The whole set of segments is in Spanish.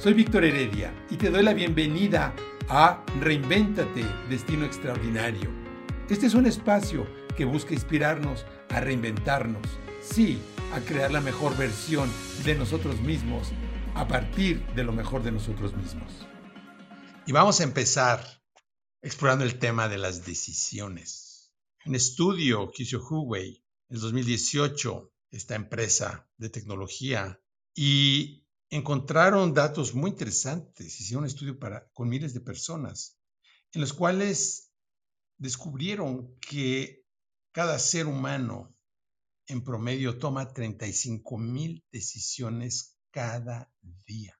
Soy Víctor Heredia y te doy la bienvenida a Reinvéntate, Destino Extraordinario. Este es un espacio que busca inspirarnos a reinventarnos, sí, a crear la mejor versión de nosotros mismos a partir de lo mejor de nosotros mismos. Y vamos a empezar explorando el tema de las decisiones. Un estudio que hizo Huawei en el 2018, esta empresa de tecnología, y encontraron datos muy interesantes, hicieron un estudio para, con miles de personas, en los cuales descubrieron que cada ser humano en promedio toma 35 mil decisiones cada día.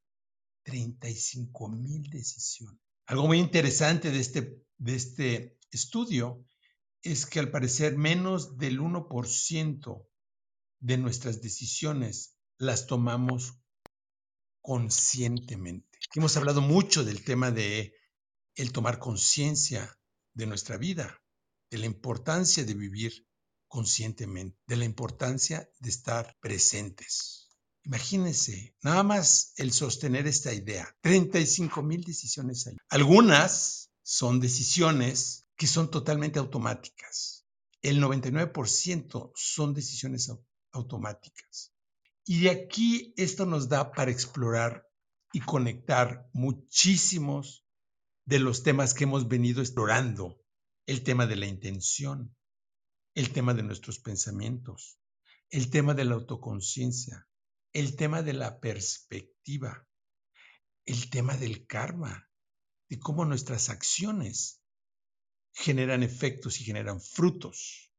35 mil decisiones. Algo muy interesante de este, de este estudio es que al parecer menos del 1% de nuestras decisiones las tomamos conscientemente. Hemos hablado mucho del tema de el tomar conciencia de nuestra vida, de la importancia de vivir conscientemente, de la importancia de estar presentes. Imagínense, nada más el sostener esta idea, 35 mil decisiones al Algunas son decisiones que son totalmente automáticas. El 99% son decisiones automáticas. Y de aquí esto nos da para explorar y conectar muchísimos de los temas que hemos venido explorando. El tema de la intención, el tema de nuestros pensamientos, el tema de la autoconciencia, el tema de la perspectiva, el tema del karma, de cómo nuestras acciones generan efectos y generan frutos.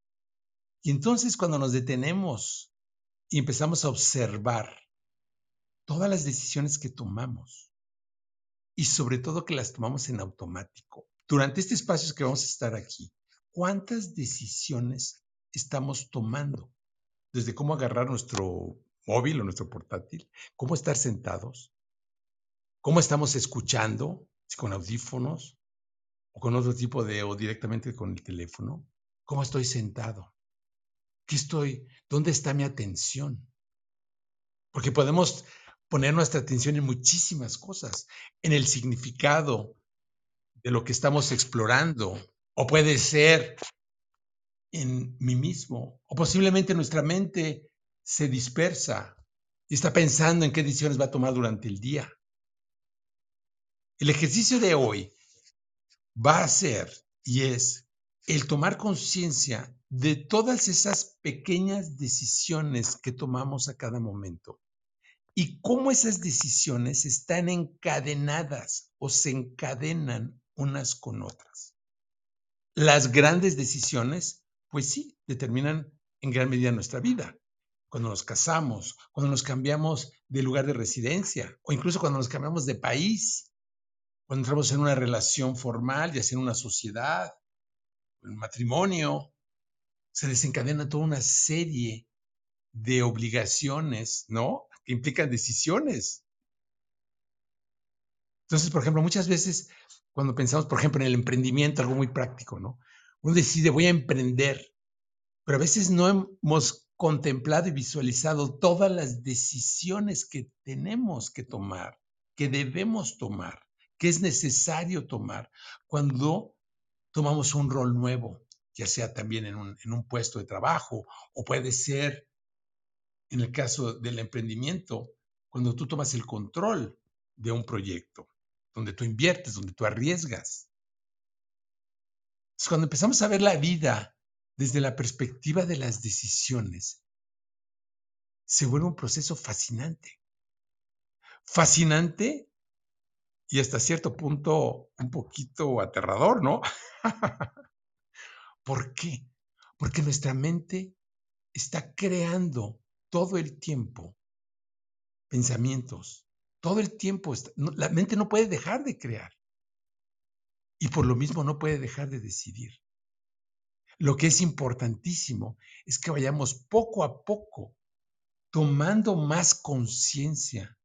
Y entonces cuando nos detenemos y empezamos a observar todas las decisiones que tomamos y sobre todo que las tomamos en automático. Durante este espacio que vamos a estar aquí, ¿cuántas decisiones estamos tomando? Desde cómo agarrar nuestro móvil o nuestro portátil, cómo estar sentados, cómo estamos escuchando, si con audífonos o con otro tipo de, o directamente con el teléfono, cómo estoy sentado, ¿Qué estoy? ¿Dónde está mi atención? Porque podemos poner nuestra atención en muchísimas cosas, en el significado de lo que estamos explorando, o puede ser en mí mismo, o posiblemente nuestra mente se dispersa y está pensando en qué decisiones va a tomar durante el día. El ejercicio de hoy va a ser y es el tomar conciencia de todas esas pequeñas decisiones que tomamos a cada momento y cómo esas decisiones están encadenadas o se encadenan unas con otras. Las grandes decisiones, pues sí, determinan en gran medida nuestra vida. Cuando nos casamos, cuando nos cambiamos de lugar de residencia o incluso cuando nos cambiamos de país, cuando entramos en una relación formal, ya sea en una sociedad, un matrimonio, se desencadena toda una serie de obligaciones, ¿no? Que implican decisiones. Entonces, por ejemplo, muchas veces cuando pensamos, por ejemplo, en el emprendimiento, algo muy práctico, ¿no? Uno decide, voy a emprender, pero a veces no hemos contemplado y visualizado todas las decisiones que tenemos que tomar, que debemos tomar, que es necesario tomar cuando tomamos un rol nuevo, ya sea también en un, puesto de trabajo o puede ser, en el caso del emprendimiento, cuando tú tomas el control de un proyecto, donde tú inviertes, donde tú arriesgas. cuando empezamos a ver la vida desde la perspectiva de las decisiones, se vuelve un proceso fascinante. Fascinante y hasta cierto punto un poquito aterrador, ¿no? ¿Por qué? Porque nuestra mente está creando todo el tiempo pensamientos. Todo el tiempo, la mente no puede dejar de crear. Y por lo mismo no puede dejar de decidir. Lo que es importantísimo es que vayamos poco a poco tomando más conciencia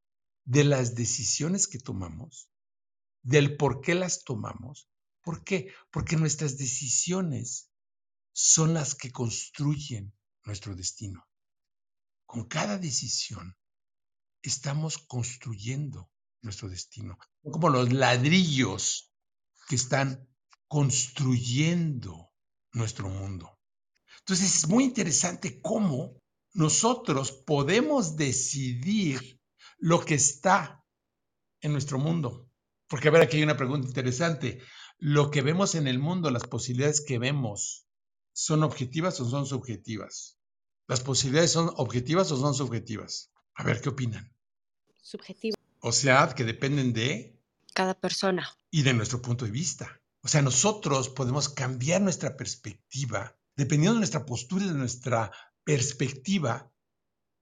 de las decisiones que tomamos, del por qué las tomamos. ¿Por qué? Porque nuestras decisiones son las que construyen nuestro destino. Con cada decisión estamos construyendo nuestro destino, como los ladrillos que están construyendo nuestro mundo. Entonces es muy interesante cómo nosotros podemos decidir lo que está en nuestro mundo. Porque a ver, aquí hay una pregunta interesante. ¿Lo que vemos en el mundo, las posibilidades que vemos, son objetivas o son subjetivas? ¿Las posibilidades son objetivas o son subjetivas? A ver, ¿qué opinan? Subjetivas. O sea, que dependen de... Cada persona. Y de nuestro punto de vista. O sea, nosotros podemos cambiar nuestra perspectiva. Dependiendo de nuestra postura y de nuestra perspectiva,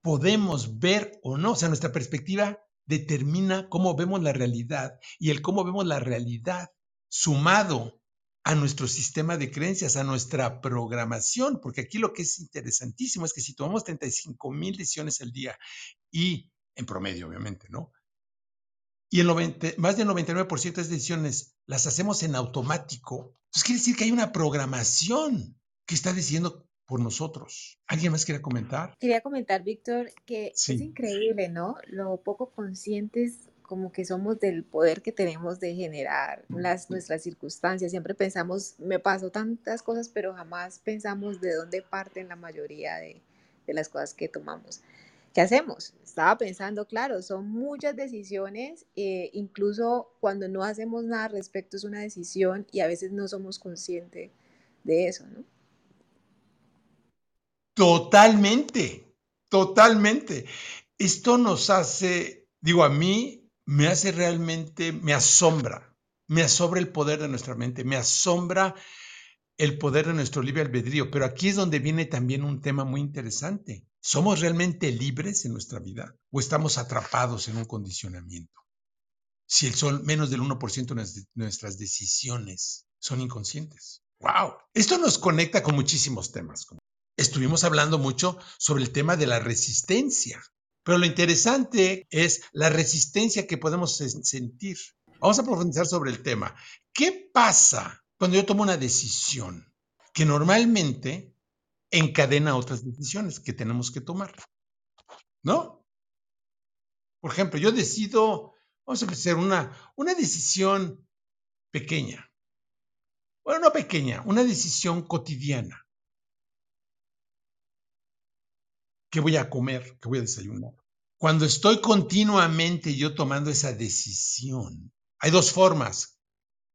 podemos ver o no. O sea, nuestra perspectiva determina cómo vemos la realidad y el cómo vemos la realidad sumado a nuestro sistema de creencias, a nuestra programación, porque aquí lo que es interesantísimo es que si tomamos 35 mil decisiones al día y en promedio, obviamente, ¿no? Y el 90, más del 99% de esas decisiones las hacemos en automático, entonces quiere decir que hay una programación que está decidiendo por nosotros. ¿Alguien más quiere comentar? Quería comentar, Víctor, que es increíble, ¿no? Lo poco conscientes como que somos del poder que tenemos de generar las, nuestras circunstancias. Siempre pensamos, me pasó tantas cosas, pero jamás pensamos de dónde parten la mayoría de, de las cosas que tomamos. ¿Qué hacemos? Estaba pensando, claro, son muchas decisiones, eh, incluso cuando no hacemos nada respecto es una decisión y a veces no somos conscientes de eso, ¿no? Totalmente, totalmente. Esto nos hace, digo, a mí me hace realmente, me asombra, me asombra el poder de nuestra mente, me asombra el poder de nuestro libre albedrío, pero aquí es donde viene también un tema muy interesante. ¿Somos realmente libres en nuestra vida o estamos atrapados en un condicionamiento? Si el sol, menos del 1% de nuestras decisiones son inconscientes. ¡Wow! Esto nos conecta con muchísimos temas, estuvimos hablando mucho sobre el tema de la resistencia, pero lo interesante es la resistencia que podemos sentir. Vamos a profundizar sobre el tema. ¿Qué pasa cuando yo tomo una decisión que normalmente encadena otras decisiones que tenemos que tomar? ¿No? Por ejemplo, yo decido, vamos a hacer una, una decisión pequeña. Bueno, no pequeña, una decisión cotidiana. ¿Qué voy a comer? ¿Qué voy a desayunar? Cuando estoy continuamente yo tomando esa decisión, hay dos formas.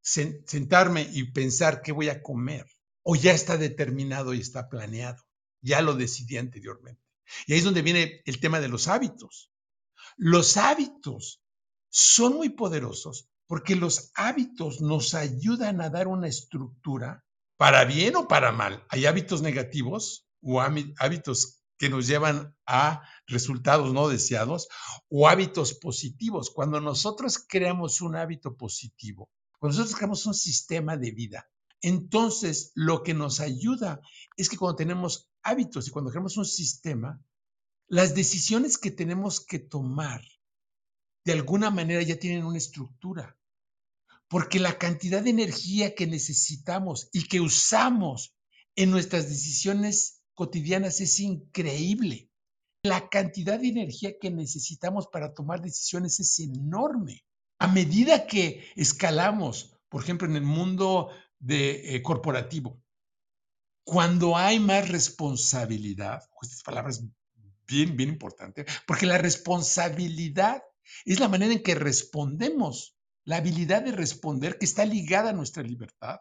Sentarme y pensar qué voy a comer. O ya está determinado y está planeado. Ya lo decidí anteriormente. Y ahí es donde viene el tema de los hábitos. Los hábitos son muy poderosos porque los hábitos nos ayudan a dar una estructura para bien o para mal. Hay hábitos negativos o hábitos que nos llevan a resultados no deseados o hábitos positivos. Cuando nosotros creamos un hábito positivo, cuando nosotros creamos un sistema de vida, entonces lo que nos ayuda es que cuando tenemos hábitos y cuando creamos un sistema, las decisiones que tenemos que tomar de alguna manera ya tienen una estructura. Porque la cantidad de energía que necesitamos y que usamos en nuestras decisiones cotidianas es increíble. La cantidad de energía que necesitamos para tomar decisiones es enorme. A medida que escalamos, por ejemplo, en el mundo de, eh, corporativo, cuando hay más responsabilidad, estas palabras bien, bien importantes, porque la responsabilidad es la manera en que respondemos, la habilidad de responder que está ligada a nuestra libertad.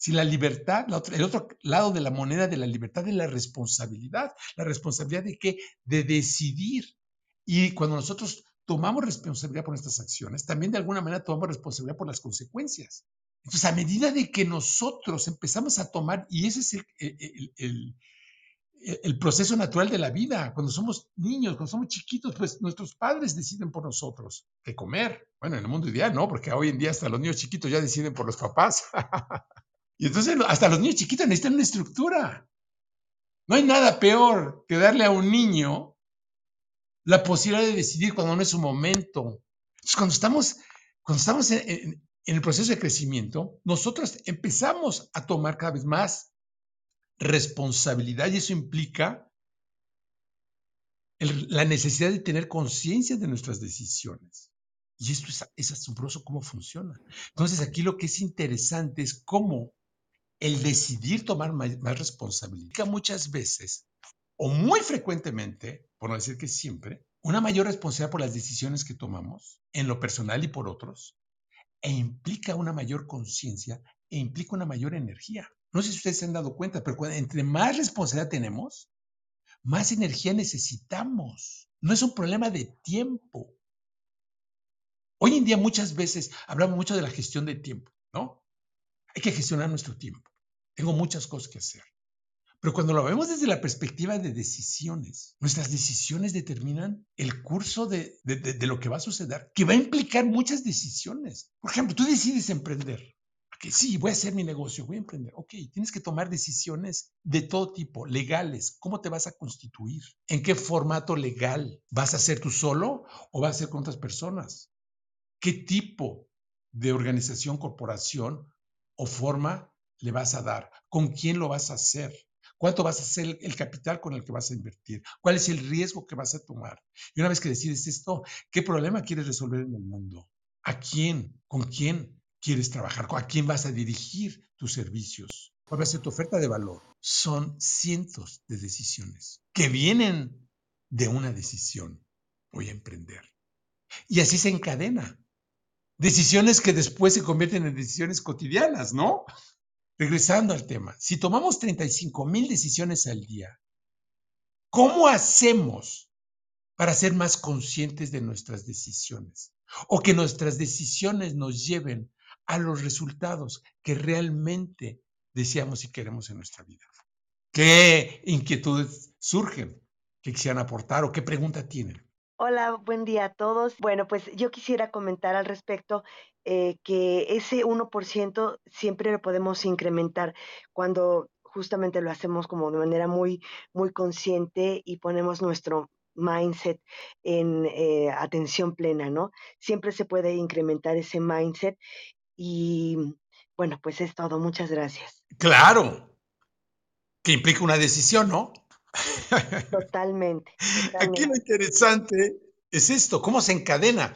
Si la libertad, el otro lado de la moneda de la libertad es la responsabilidad. ¿La responsabilidad de qué? De decidir. Y cuando nosotros tomamos responsabilidad por nuestras acciones, también de alguna manera tomamos responsabilidad por las consecuencias. Entonces, a medida de que nosotros empezamos a tomar, y ese es el, el, proceso natural de la vida, cuando somos niños, cuando somos chiquitos, pues nuestros padres deciden por nosotros qué comer. Bueno, en el mundo ideal, ¿no? Porque hoy en día hasta los niños chiquitos ya deciden por los papás. Y entonces hasta los niños chiquitos necesitan una estructura. No hay nada peor que darle a un niño la posibilidad de decidir cuando no es su momento. Entonces, cuando estamos, cuando estamos en, el proceso de crecimiento, nosotros empezamos a tomar cada vez más responsabilidad y eso implica la necesidad de tener conciencia de nuestras decisiones. Y esto es, asombroso cómo funciona. Entonces aquí lo que es interesante es cómo el decidir tomar más, más responsabilidad muchas veces o muy frecuentemente, por no decir que siempre, una mayor responsabilidad por las decisiones que tomamos en lo personal y por otros, e implica una mayor conciencia e implica una mayor energía. No sé si ustedes se han dado cuenta, pero entre más responsabilidad tenemos, más energía necesitamos. No es un problema de tiempo. Hoy en día muchas veces hablamos mucho de la gestión de tiempo. Hay que gestionar nuestro tiempo. Tengo muchas cosas que hacer. Pero cuando lo vemos desde la perspectiva de decisiones, nuestras decisiones determinan el curso de, lo que va a suceder, que va a implicar muchas decisiones. Por ejemplo, tú decides emprender. Que sí, voy a hacer mi negocio, voy a emprender. Ok, tienes que tomar decisiones de todo tipo, legales. ¿Cómo te vas a constituir? ¿En qué formato legal? ¿Vas a ser tú solo o vas a ser con otras personas? ¿Qué tipo de organización, corporación o forma le vas a dar? ¿Con quién lo vas a hacer? ¿Cuánto vas a hacer el capital con el que vas a invertir? ¿Cuál es el riesgo que vas a tomar? Y una vez que decides esto, ¿qué problema quieres resolver en el mundo? ¿A quién? ¿Con quién quieres trabajar? ¿A quién vas a dirigir tus servicios? ¿Cuál va a ser tu oferta de valor? Son cientos de decisiones que vienen de una decisión. Voy a emprender. Y así se encadena. Decisiones que después se convierten en decisiones cotidianas, ¿no? Regresando al tema, si tomamos 35 mil decisiones al día, ¿cómo hacemos para ser más conscientes de nuestras decisiones? O que nuestras decisiones nos lleven a los resultados que realmente deseamos y queremos en nuestra vida. ¿Qué inquietudes surgen que quisieran aportar o qué pregunta tienen? Hola, buen día a todos. Bueno, pues yo quisiera comentar al respecto eh, que ese 1% siempre lo podemos incrementar cuando justamente lo hacemos como de manera muy, muy consciente y ponemos nuestro mindset en eh, atención plena, ¿no? Siempre se puede incrementar ese mindset y bueno, pues es todo. Muchas gracias. Claro, que implica una decisión, ¿no? Totalmente, Aquí lo interesante es esto, cómo se encadena.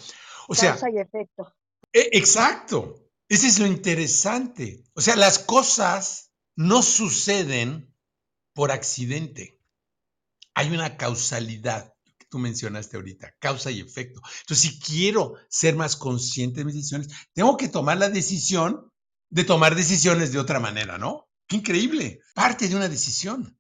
O sea, y efecto. E, exacto. Ese es lo interesante. O sea, las cosas no suceden por accidente. Hay una causalidad que tú mencionaste ahorita, causa y efecto. Entonces, si quiero ser más consciente de mis decisiones, tengo que tomar la decisión de tomar decisiones de otra manera, ¿no? Qué increíble. Parte de una decisión.